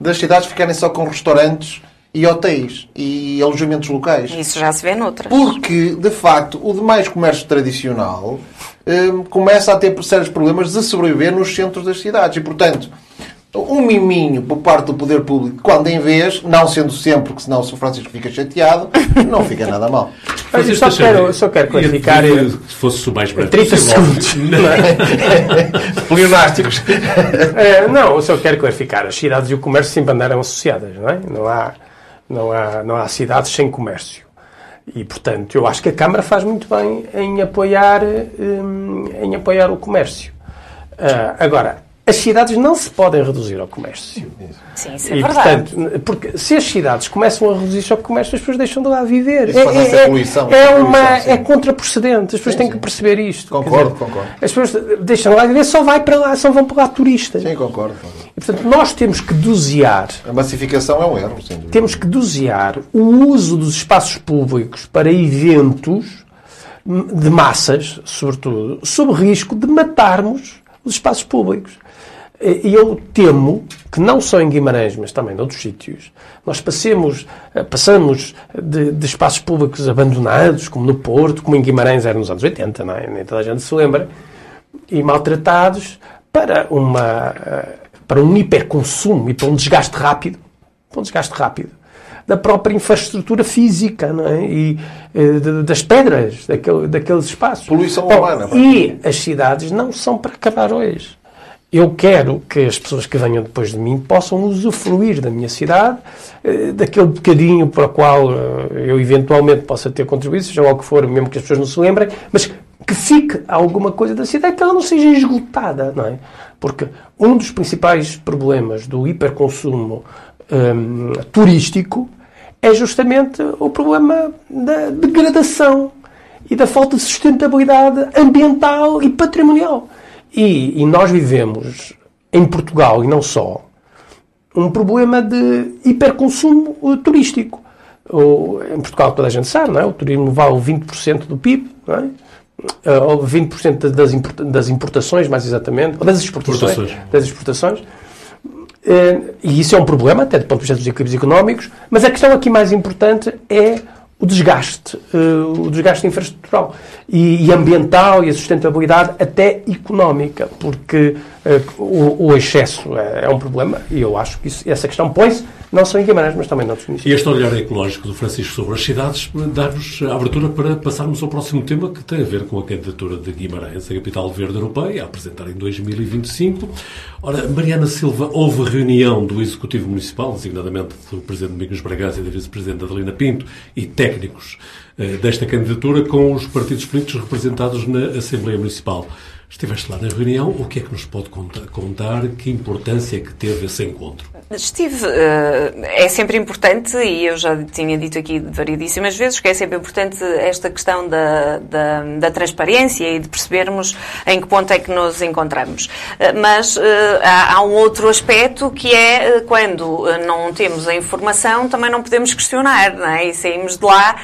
das cidades ficarem só com restaurantes e hotéis e alojamentos locais. Isso já se vê noutras. Porque, de facto, o demais comércio tradicional uh, começa a ter sérios problemas de sobreviver nos centros das cidades. E, portanto, um miminho por parte do poder público, quando em vez, não sendo sempre, porque senão o Sr. Francisco fica chateado, não fica nada mal. Mas eu só quero, só quero clarificar. Se fosse o mais breve 30 segundos. Pleonásticos. é, não, eu só quero clarificar. As cidades e o comércio sempre andaram associadas, não é? Não há, não há, não há cidades sem comércio. E, portanto, eu acho que a Câmara faz muito bem em apoiar, hum, em apoiar o comércio. Uh, agora, as cidades não se podem reduzir ao comércio. Sim, isso é E, verdade. portanto, porque se as cidades começam a reduzir-se ao comércio, as pessoas deixam de lá viver. Isso a poluição, é, uma, poluição, sim. é contraprocedente. As pessoas Sim, têm sim. que perceber isto. Concordo, Quer concordo. As pessoas deixam de lá viver, só vai para lá, só vão para lá turistas. Sim, concordo. concordo. E, portanto, nós temos que dosear A massificação é um erro, sem dúvida. temos que dosear o uso dos espaços públicos para eventos de massas, sobretudo, sob risco de matarmos os espaços públicos. E eu temo que não só em Guimarães, mas também noutros sítios, nós passemos, eh, passamos de, de espaços públicos abandonados, como no Porto, como em Guimarães era nos anos 80, não é? nem toda a gente se lembra, e maltratados para, uma, eh, para um hiperconsumo e para um desgaste rápido, para um desgaste rápido da própria infraestrutura física é? e eh, de- das pedras daquele, daqueles espaços. Poluição Bom, humana, pá. E as cidades não são para acabar hoje. Eu quero que as pessoas que venham depois de mim possam usufruir da minha cidade, eh, daquele bocadinho para o qual eh, eu eventualmente possa ter contribuído, seja o que for, mesmo que as pessoas não se lembrem, mas que fique alguma coisa da cidade, que ela não seja esgotada, não é? Porque um dos principais problemas do hiperconsumo hum, turístico é justamente o problema da degradação e da falta de sustentabilidade ambiental e patrimonial. E, e nós vivemos em Portugal, e não só, um problema de hiperconsumo eh, turístico. O, em Portugal, toda a gente sabe, não é? o turismo vale 20% do PIB, não é? Eh, ou 20% das, importa- das importações, mais exatamente, ou das exportações. Exportações. Das exportações. Eh, E isso é um problema, até do ponto de vista dos equilíbrios económicos, mas a questão aqui mais importante é o desgaste, eh, o desgaste infraestrutural e, e ambiental e a sustentabilidade até económica, porque o, o excesso é, é um problema e eu acho que isso- essa questão põe-se não só em Guimarães, mas também noutros E municípios. este olhar ecológico do Francisco sobre as cidades dá-nos a abertura para passarmos ao próximo tema que tem a ver com a candidatura de Guimarães, a capital verde europeia, a apresentar em 2025. Ora, Mariana Silva, houve reunião do Executivo Municipal, designadamente do Presidente Domingos Bragança e da Vice-Presidente Adelina Pinto, e técnicos eh, desta candidatura com os partidos políticos representados na Assembleia Municipal. Estiveste lá na reunião, o que é que nos pode contar? Que importância é que teve esse encontro? Estive, eh, é sempre importante, e eu já tinha dito aqui variedíssimas vezes, que é sempre importante esta questão da, da, da transparência e de percebermos em que ponto é que nos encontramos. Eh, Mas eh, há, um outro aspecto que é quando não temos a informação, também não podemos questionar, não é? E saímos de lá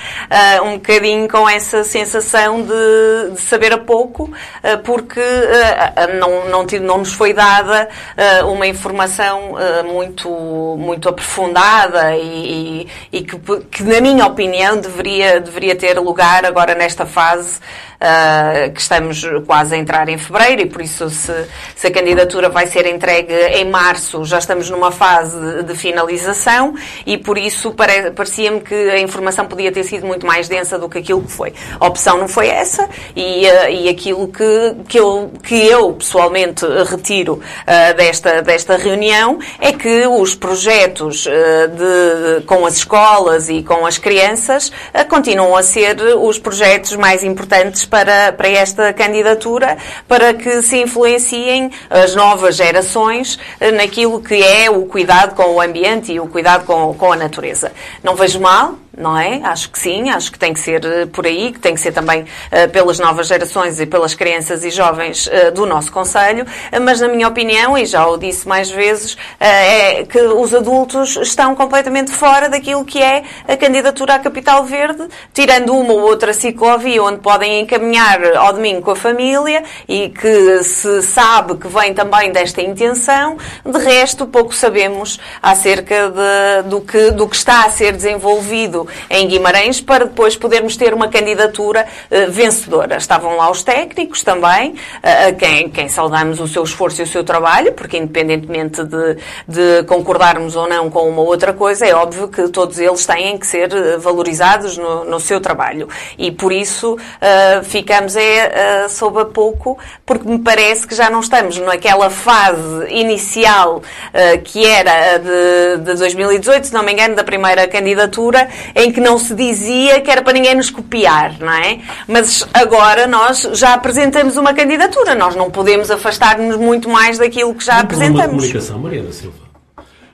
um bocadinho com essa sensação de, de saber a pouco, eh, porque eh, eh, não, não, não nos foi dada eh, uma informação eh, muito, muito aprofundada e, e- e que, que, na minha opinião, deveria, deveria ter lugar agora nesta fase eh, que estamos quase a entrar em fevereiro e por isso se, se a candidatura vai ser entregue em março, já estamos numa fase de, de finalização e por isso pare, parecia-me que a informação podia ter sido muito mais densa do que aquilo que foi. A opção não foi essa e, eh, e aquilo que, que, eu, que eu pessoalmente retiro eh, desta, desta reunião é que os projetos de, com as escolas e com as crianças continuam a ser os projetos mais importantes para, para esta candidatura, para que se influenciem as novas gerações eh, naquilo que é o cuidado com o ambiente e o cuidado com, com a natureza. Não vejo mal, não é? Acho que sim, acho que tem que ser eh, por aí, que tem que ser também eh, pelas novas gerações e pelas crianças e jovens eh, do nosso Conselho, mas na minha opinião, e já o disse mais vezes, é que os adultos estão completamente fora daquilo que é a candidatura à Capital Verde, tirando uma ou outra ciclovia onde podem encaminhar ao domingo com a família e que se sabe que vem também desta intenção, de resto pouco sabemos acerca de- do, que, do que está a ser desenvolvido em Guimarães para depois podermos ter uma candidatura eh, vencedora. Estavam lá os técnicos também, eh, a quem, quem saudamos o seu esforço e o seu trabalho, porque independentemente de, de concordarmos ou não com uma outra coisa, é óbvio que todos eles têm que ser eh, valorizados no, no seu trabalho. E por isso eh, ficamos é, eh, sob a pouco, porque me parece que já não estamos naquela fase inicial eh, que era de, de 2018, se não me engano, da primeira candidatura, em que não se dizia que era para ninguém nos copiar, não é? Mas agora nós já apresentamos uma candidatura, nós não podemos afastar-nos muito mais daquilo que já um apresentamos. apresentamos. de comunicação, Mariana Silva.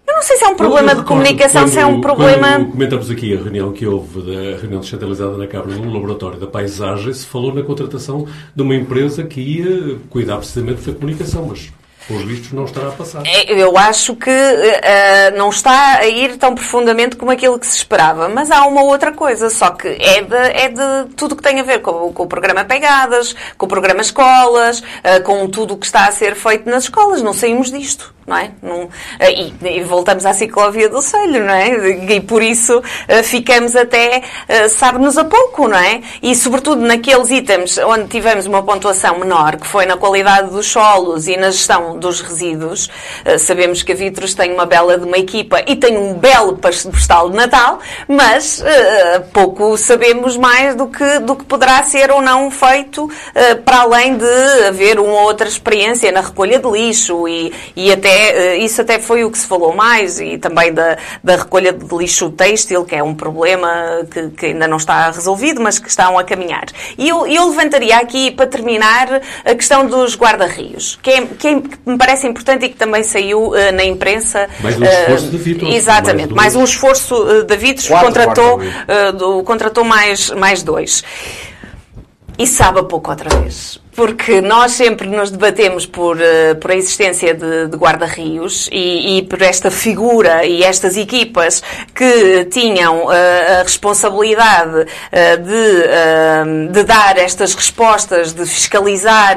Eu não sei se é um problema de comunicação, quando, se é um problema. Quando comentamos aqui a reunião que houve, da reunião descentralizada na Câmara no Laboratório da Paisagem, se falou na contratação de uma empresa que ia cuidar precisamente da comunicação, mas pelos vistos não estará a passar. É, eu acho que uh, não está a ir tão profundamente como aquilo que se esperava, mas há uma outra coisa, só que é de, é de tudo que tem a ver com, com o programa Pegadas, com o programa Escolas, uh, com tudo o que está a ser feito nas escolas. Não saímos disto não é? E, e, voltamos à ciclovia do Selho, não é? E por isso ficamos até, sabe-nos a pouco, não é? E sobretudo naqueles itens onde tivemos uma pontuação menor, que foi na qualidade dos solos e na gestão dos resíduos. Sabemos que a Vitros tem uma bela de uma equipa e tem um belo postal de Natal, mas pouco sabemos mais do que, do que poderá ser ou não feito para além de haver uma outra experiência na recolha de lixo e, e até eh, isso até foi o que se falou mais e também da, da recolha de lixo têxtil, que é um problema que, que, ainda não está resolvido, mas que estão a caminhar. E eu, eu levantaria aqui, para terminar, a questão dos guarda-rios, que, é, que, é, que, me parece importante e que também saiu uh, na imprensa. Mais um esforço uh, da Vitos. Exatamente, mais, mais um esforço uh, da Vitos, contratou, do, contratou mais, mais dois. E sabe a pouco outra vez porque nós sempre nos debatemos por, uh, por a existência de, de guarda-rios e, e, por esta figura e estas equipas que tinham uh, a responsabilidade uh, de, de dar estas respostas, de fiscalizar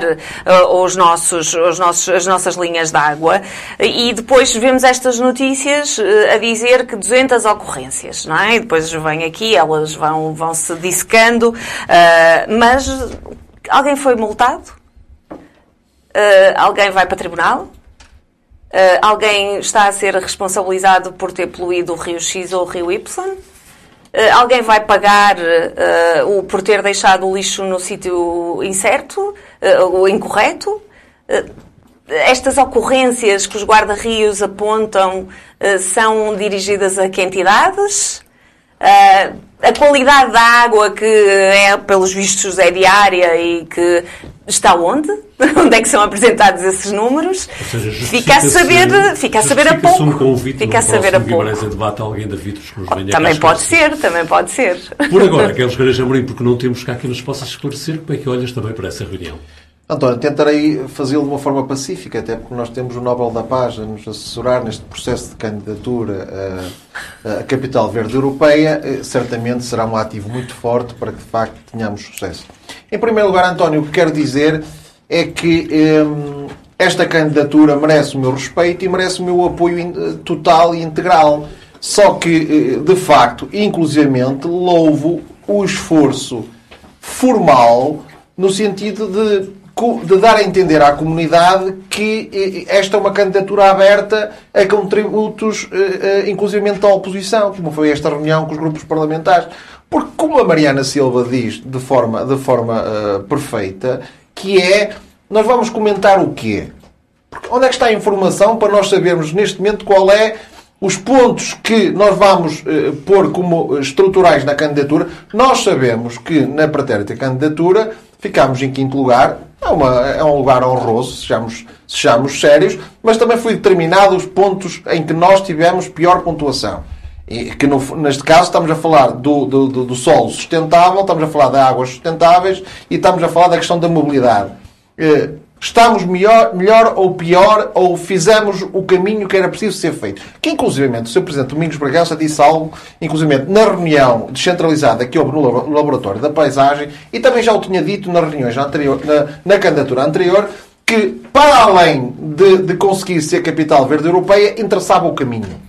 os nossos, os nossos, as nossas linhas de água e depois vemos estas notícias a dizer que 200 ocorrências, não é? E depois vem aqui, elas vão, vão se dissecando, mas Alguém foi multado? Uh, alguém vai para tribunal? Uh, alguém está a ser responsabilizado por ter poluído o rio X ou o rio Y? Uh, alguém vai pagar o, por ter deixado o lixo no sítio incerto ou incorreto? estas ocorrências que os guarda-rios apontam são dirigidas a que entidades? A qualidade da água que é, pelos vistos, é diária e que está onde? onde é que são apresentados esses números? Seja, fica a saber, fica a saber a pouco. Um convite fica a saber a pouco. Em debate alguém da Vitos que nos venha Também pode ser, também pode ser. Por agora, Carlos Careja Amorim, porque não temos cá que nos possa esclarecer como é que olhas também para essa reunião. António, tentarei fazê-lo de uma forma pacífica, até porque nós temos o Nobel da Paz a nos assessorar neste processo de candidatura à Capital Verde Europeia. Eh, certamente será um ativo muito forte para que, de facto, tenhamos sucesso. Em primeiro lugar, António, o que quero dizer é que hum, esta candidatura merece o meu respeito e merece o meu apoio total e integral. Só que, eh, de facto, inclusivamente, louvo o esforço formal no sentido de de dar a entender à comunidade que esta é uma candidatura aberta a contributos, eh, eh, inclusive da oposição, como foi esta reunião com os grupos parlamentares. Porque, como a Mariana Silva diz de forma, de forma uh, perfeita, que é, nós vamos comentar o quê? Porque onde é que está a informação para nós sabermos neste momento qual é os pontos que nós vamos pôr como estruturais na candidatura? Nós sabemos que na pretérita candidatura ficámos em quinto lugar, é, uma, é um lugar honroso, sejamos, sejamos sérios, mas também foi determinado os pontos em que nós tivemos pior pontuação. E que no, neste caso estamos a falar do, do, do, do solo sustentável, estamos a falar de águas sustentáveis e estamos a falar da questão da mobilidade. Estamos melhor, melhor ou pior, ou fizemos o caminho que era preciso ser feito. Que, inclusivamente, o Sr. Presidente Domingos Bragança disse algo, inclusivamente, na reunião descentralizada que houve no Laboratório da Paisagem, e também já o tinha dito nas reuniões anterior, na, na candidatura anterior, que, para além de, de conseguir ser capital verde europeia, interessava o caminho.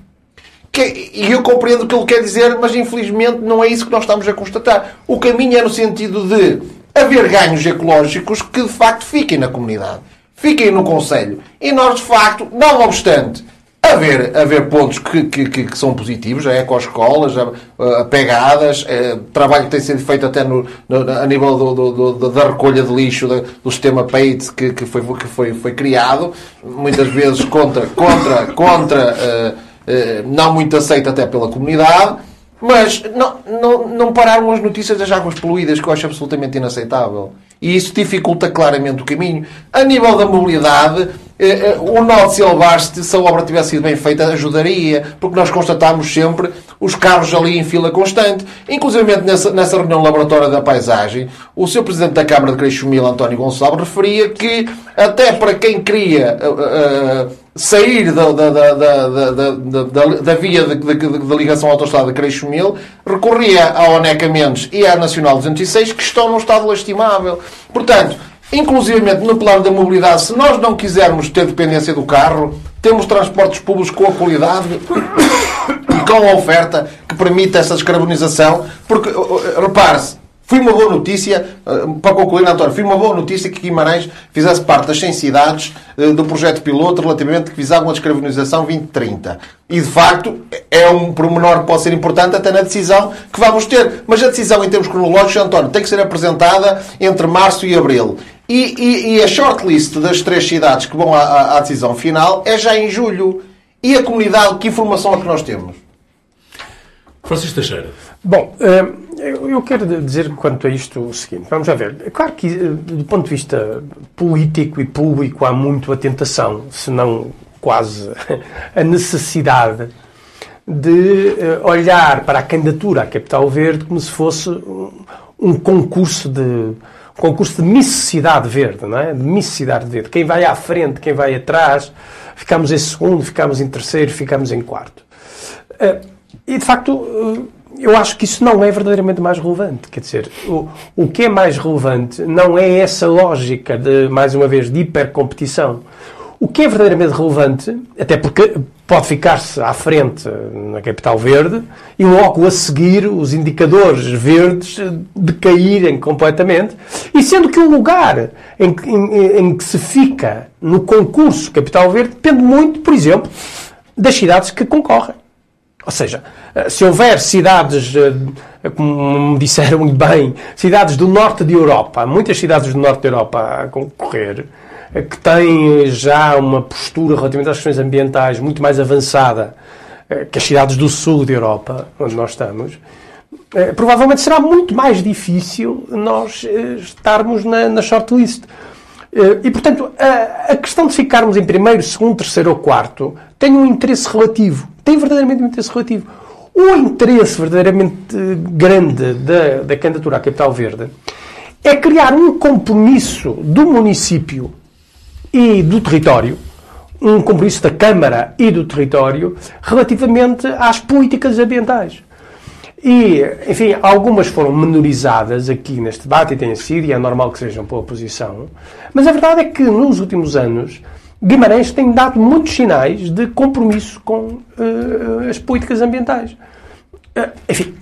Que, e eu compreendo o que ele quer dizer, mas infelizmente não é isso que nós estamos a constatar. O caminho é no sentido de haver ganhos ecológicos que de facto fiquem na comunidade, fiquem no Conselho. E nós, de facto, não obstante haver, haver pontos que, que, que são positivos, a ecoescolas, a, a pegadas, a, trabalho que tem sido feito até no, no a nível do, do, do, da recolha de lixo do, do sistema PAIT que, que, foi, que foi, foi criado, muitas vezes contra, contra, contra uh, uh, não muito aceito até pela comunidade Mas não, não, não pararam as notícias das águas poluídas, que eu acho absolutamente inaceitável. E isso dificulta claramente o caminho. A nível da mobilidade, eh, eh, o de Silvaste, se a obra tivesse sido bem feita, ajudaria, porque nós constatámos sempre os carros ali em fila constante. Inclusive nessa, nessa reunião laboratória da paisagem, o seu Presidente da Câmara de Creixumil, António Gonçalves, referia que até para quem queria uh, uh, sair da, da, da, da via de, de, de, ligação à autostrada de Creixumil, recorria ao Oneca Mendes e à Nacional 206, que estão num estado lastimável. Portanto, inclusivamente no plano da mobilidade, se nós não quisermos ter dependência do carro, temos transportes públicos com a qualidade e com a oferta que permite essa descarbonização, porque, repare-se, foi uma boa notícia, eh, para concluir, António, foi uma boa notícia que Guimarães fizesse parte das 100 cidades eh, do projeto piloto relativamente que visavam a descarbonização 2030. E, de facto, é um pormenor que pode ser importante até na decisão que vamos ter. Mas a decisão, em termos cronológicos, António, tem que ser apresentada entre março e abril. E, e, e a shortlist das três cidades que vão à, à, decisão final é já em julho. E a comunidade, que informação é que nós temos? Francisco Teixeira. Bom, eh, eu quero dizer quanto a isto o seguinte. Vamos já ver. É claro que, eh, do ponto de vista político e público, há muito a tentação, se não quase a necessidade de eh, olhar para a candidatura à Capital Verde como se fosse um concurso de concurso de missidade verde, não é? De missidade verde. Quem vai à frente, quem vai atrás, ficamos em segundo, ficamos em terceiro, ficamos em quarto. E de facto, eu acho que isso não é verdadeiramente mais relevante. Quer dizer, o, o que é mais relevante não é essa lógica de, mais uma vez, de hipercompetição. O que é verdadeiramente relevante, até porque pode ficar-se à frente na capital verde e logo a seguir os indicadores verdes decaírem completamente, e sendo que o lugar em, em, em que se fica no concurso capital verde depende muito, por exemplo, das cidades que concorrem. Ou seja, eh, se houver cidades, eh, como me disseram bem, cidades do norte de Europa, muitas cidades do norte da Europa a concorrer, eh, que têm já uma postura relativamente às questões ambientais muito mais avançada que as cidades do sul da Europa, onde nós estamos, provavelmente será muito mais difícil nós estarmos na, na shortlist. E, portanto, a, a questão de ficarmos em primeiro, segundo, terceiro ou quarto tem um interesse relativo tem verdadeiramente um interesse relativo. O interesse verdadeiramente grande da, da candidatura à Capital Verde é criar um compromisso do município e do território, um compromisso da Câmara e do território relativamente às políticas ambientais. E, enfim, algumas foram menorizadas aqui neste debate e têm sido, e é normal que sejam pela oposição, mas a verdade é que nos últimos anos Guimarães tem dado muitos sinais de compromisso com uh, as políticas ambientais. Uh, enfim,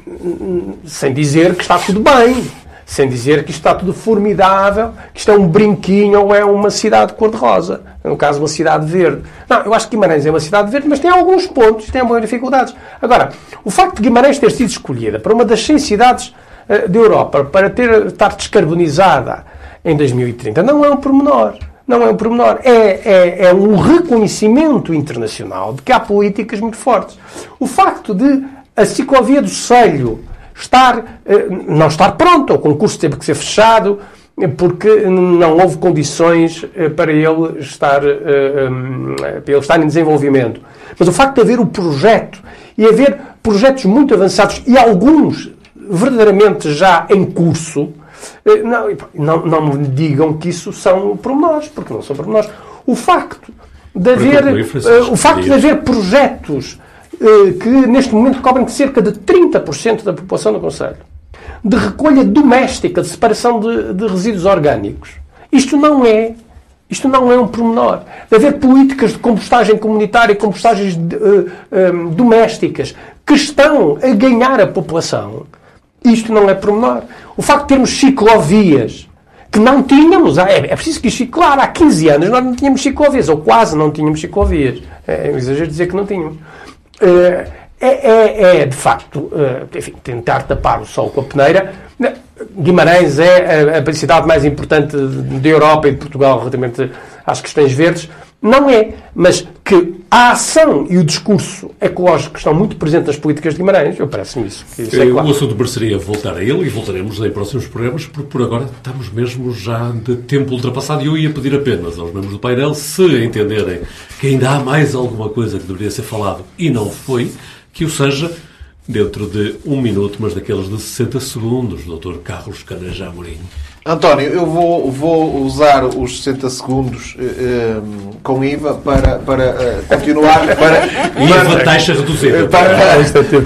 sem dizer que está tudo bem, sem dizer que isto está tudo formidável, que isto é um brinquinho ou é uma cidade cor-de-rosa. No caso, uma cidade verde. Não, eu acho que Guimarães é uma cidade verde, mas tem alguns pontos, tem algumas dificuldades. Agora, o facto de Guimarães ter sido escolhida para uma das 100 cidades uh, da Europa para ter, estar descarbonizada em 2030 não é um pormenor não é um pormenor, é, é, é um reconhecimento internacional de que há políticas muito fortes. O facto de a ciclovia do Selho estar, eh, não estar pronta, o concurso teve que ser fechado, eh, porque não houve condições eh, para ele estar, para ele estar em desenvolvimento. Mas o facto de haver o projeto e haver projetos muito avançados e alguns verdadeiramente já em curso, não, não, não me digam que isso são pormenores, porque não são pormenores. O facto de haver, uh, o facto de haver projetos uh, que neste momento cobrem cerca de 30% da população do Conselho, de recolha doméstica, de separação de, de resíduos orgânicos, isto não é isto não é um pormenor. De haver políticas de compostagem comunitária e compostagens uh, domésticas que estão a ganhar a população isto não é pormenor. O facto de termos ciclovias que não tínhamos, é, é preciso que claro, há 15 anos nós não tínhamos ciclovias, ou quase não tínhamos ciclovias. É, é um exagero dizer que não tínhamos. Eh, é, é, é de facto, eh, enfim, tentar tapar o sol com a peneira. Guimarães é a, a cidade mais importante da Europa e de Portugal relativamente às questões verdes. Não é. Mas que a ação e o discurso ecológico estão muito presentes nas políticas de Guimarães, eu parece-me isso. isso é claro. O assunto mereceria voltar a ele e voltaremos em próximos programas, porque por agora estamos mesmo já de tempo ultrapassado e eu ia pedir apenas aos membros do painel, se entenderem que ainda há mais alguma coisa que deveria ser falado e não foi, que o seja dentro de um minuto, mas daqueles de 60 segundos, Dr. Carlos Caneja Amorim. António, eu vou, vou usar os 60 segundos eh, eh, com IVA para, para eh, continuar. Para, IVA para, taxa reduzida. Para,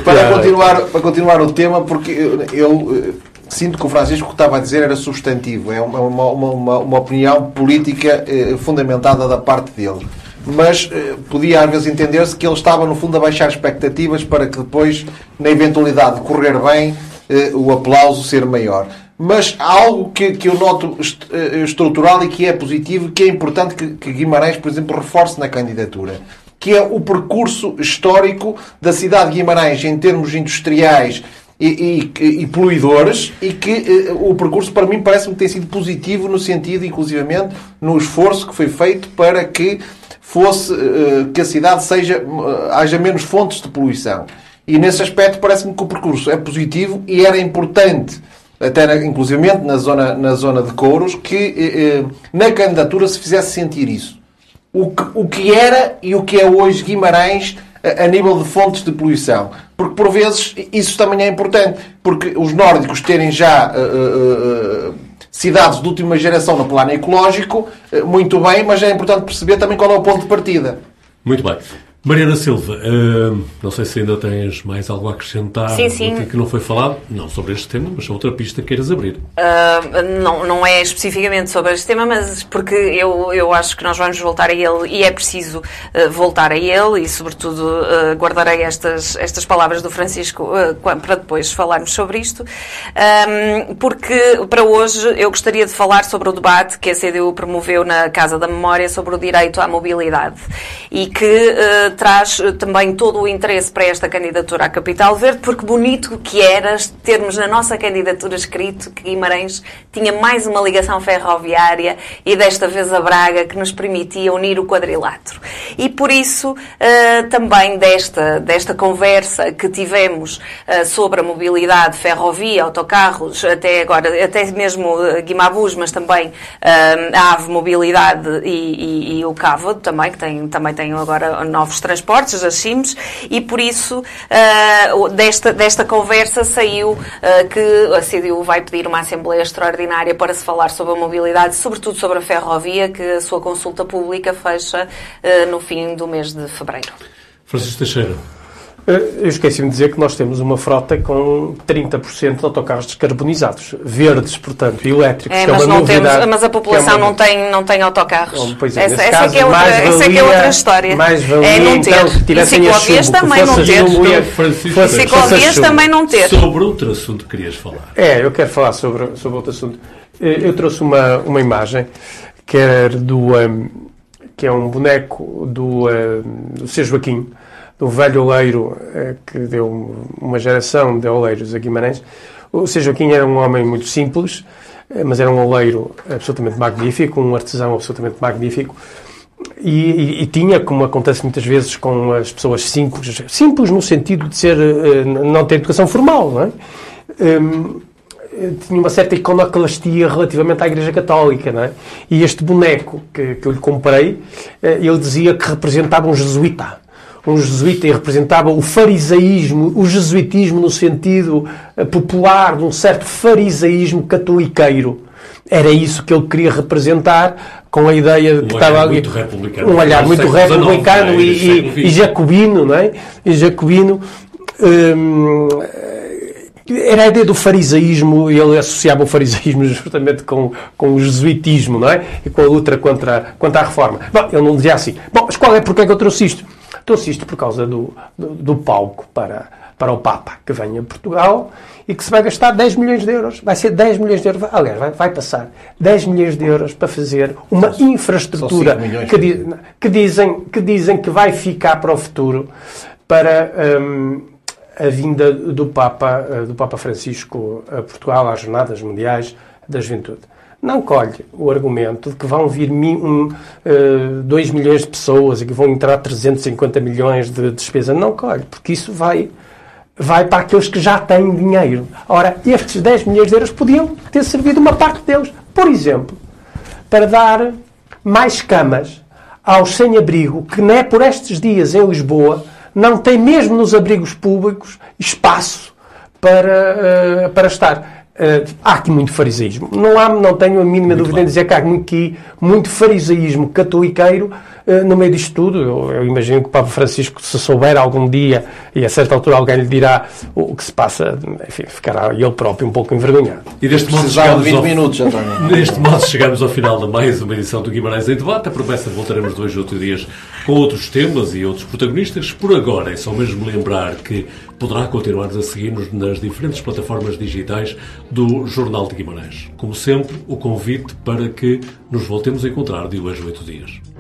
para, continuar, para continuar o tema, porque eu, eu sinto que o Francisco estava a dizer era substantivo. É uma, uma, uma, uma opinião política fundamentada da parte dele mas eh, podia às vezes entender-se que ele estava no fundo a baixar expectativas para que depois, na eventualidade de correr bem, eh, o aplauso ser maior. Mas há algo que, que eu noto est eh, estrutural e que é positivo, que é importante que, que Guimarães, por exemplo, reforce na candidatura, que é o percurso histórico da cidade de Guimarães em termos industriais e, e, e, poluidores e que uh, o percurso para mim parece-me que tem sido positivo no sentido, inclusivamente, no esforço que foi feito para que fosse uh, que a cidade seja, uh, haja menos fontes de poluição. E nesse aspecto parece-me que o percurso é positivo e era importante, até inclusivamente na zona, na zona de Couros, que na candidatura se fizesse sentir isso. O que, o que era e o que é hoje Guimarães a, a nível de fontes de poluição. Porque por vezes isso também é importante, porque os nórdicos terem já uh, cidades de última geração no plano ecológico, eh, muito bem, mas é importante perceber também qual é o ponto de partida. Muito bem. Mariana Silva, uh, não sei se ainda tens mais algo a acrescentar sim, sim. que não foi falado, não sobre este tema, mas outra pista que queiras abrir. Uh, não, não é especificamente sobre este tema, mas porque eu, eu acho que nós vamos voltar a ele e é preciso uh, voltar a ele e, sobretudo, guardarei estas, estas palavras do Francisco para depois falarmos sobre isto, porque para hoje eu gostaria de falar sobre o debate que a CDU promoveu na Casa da Memória sobre o direito à mobilidade e que traz eh, também todo o interesse para esta candidatura à Capital Verde, porque bonito que era termos na nossa candidatura escrito que Guimarães tinha mais uma ligação ferroviária e desta vez a Braga que nos permitia unir o quadrilátero. E por isso uh, também desta, desta conversa que tivemos uh, sobre a mobilidade, ferrovia, autocarros, até agora, até mesmo Guimabus, mas também a AVE Mobilidade e, e, e o Cavo também, que tem, também tem agora novos transportes, as CIMs, e por isso uh, desta, desta conversa saiu uh, que a CDU vai pedir uma Assembleia Extraordinária para se falar sobre a mobilidade, sobretudo sobre a ferrovia, que a sua consulta pública fecha uh, no fim do mês de fevereiro. Francisco Teixeira. Eh, eu esqueci-me de dizer que nós temos uma frota com 30% de autocarros descarbonizados, verdes, portanto, elétricos. É, mas, é não temos, mas a população é uma... não, tem, não tem autocarros. Bom, pois é, essa, essa, caso, é é outra, essa é que é outra história. Mais valia, é não ter. Então, e ciclovias também não ter. Ciclovias também não ter. Sobre outro assunto que querias falar. É, eu quero falar sobre, sobre outro assunto. Eh, eu trouxe uma, uma imagem que, é do, um, eh, que é um boneco do, um, do. Joaquim, do velho oleiro eh, que deu uma geração de oleiros a Guimarães. O Sr. Joaquim era um homem muito simples, eh, mas era um oleiro absolutamente magnífico, um artesão absolutamente magnífico. E, e, e, tinha, como acontece muitas vezes com as pessoas simples, simples no sentido de ser, eh, não ter educação formal, não é? Um, tinha uma certa iconoclastia relativamente à Igreja Católica, não é? E este boneco que, que eu lhe comprei, ele dizia que representava um jesuíta um jesuíta e representava o farisaísmo, o jesuitismo no sentido eh, popular, de um certo farisaísmo catoliqueiro. Era isso que ele queria representar, com a ideia um que estava ali. Um olhar muito republicano é? e, e, e, jacobino, não é? E jacobino. Hum, era a ideia do farisaísmo, e ele associava o farisaísmo justamente com, com o jesuitismo, não é? E com a luta contra, contra a reforma. Bom, ele não dizia assim. Bom, mas qual é porque é que eu trouxe isto? Trouxe isto por causa do, do, do, palco para, para o Papa que vem a Portugal e que se vai gastar 10 milhões de euros. Vai ser 10 milhões de euros. Aliás, vai, vai passar 10 milhões de euros para fazer uma só, infraestrutura só que, di, que, dizem, que dizem que vai ficar para o futuro para um, a vinda do Papa, do Papa Francisco a Portugal às Jornadas Mundiais da Juventude. Não colhe o argumento de que vão vir 2 um, uh, milhões de pessoas e que vão entrar 350 milhões de despesa. Não colhe, porque isso vai, vai para aqueles que já têm dinheiro. Ora, estes 10 milhões de euros podiam ter servido uma parte deles, por exemplo, para dar mais camas aos sem-abrigo, que não é por estes dias em Lisboa, não tem mesmo nos abrigos públicos espaço para, uh, para estar. Uh, há aqui muito farisaísmo. Não, há, não tenho a mínima muito dúvida em dizer que há aqui muito farisaísmo catoliqueiro no meio disto tudo. Eu, eu, imagino que o Papa Francisco, se souber algum dia e a certa altura alguém lhe dirá o, o que se passa, enfim, ficará ele próprio um pouco envergonhado. E deste modo, chegamos de 20 ao, minutos, Neste modo, chegamos ao final de mais uma edição do Guimarães em Debate. A promessa voltaremos dois ou outros dias com outros temas e outros protagonistas. Por agora, é só mesmo lembrar que poderá continuar a seguir-nos nas diferentes plataformas digitais do Jornal de Guimarães. Como sempre, o convite para que nos voltemos a encontrar de hoje a oito dias.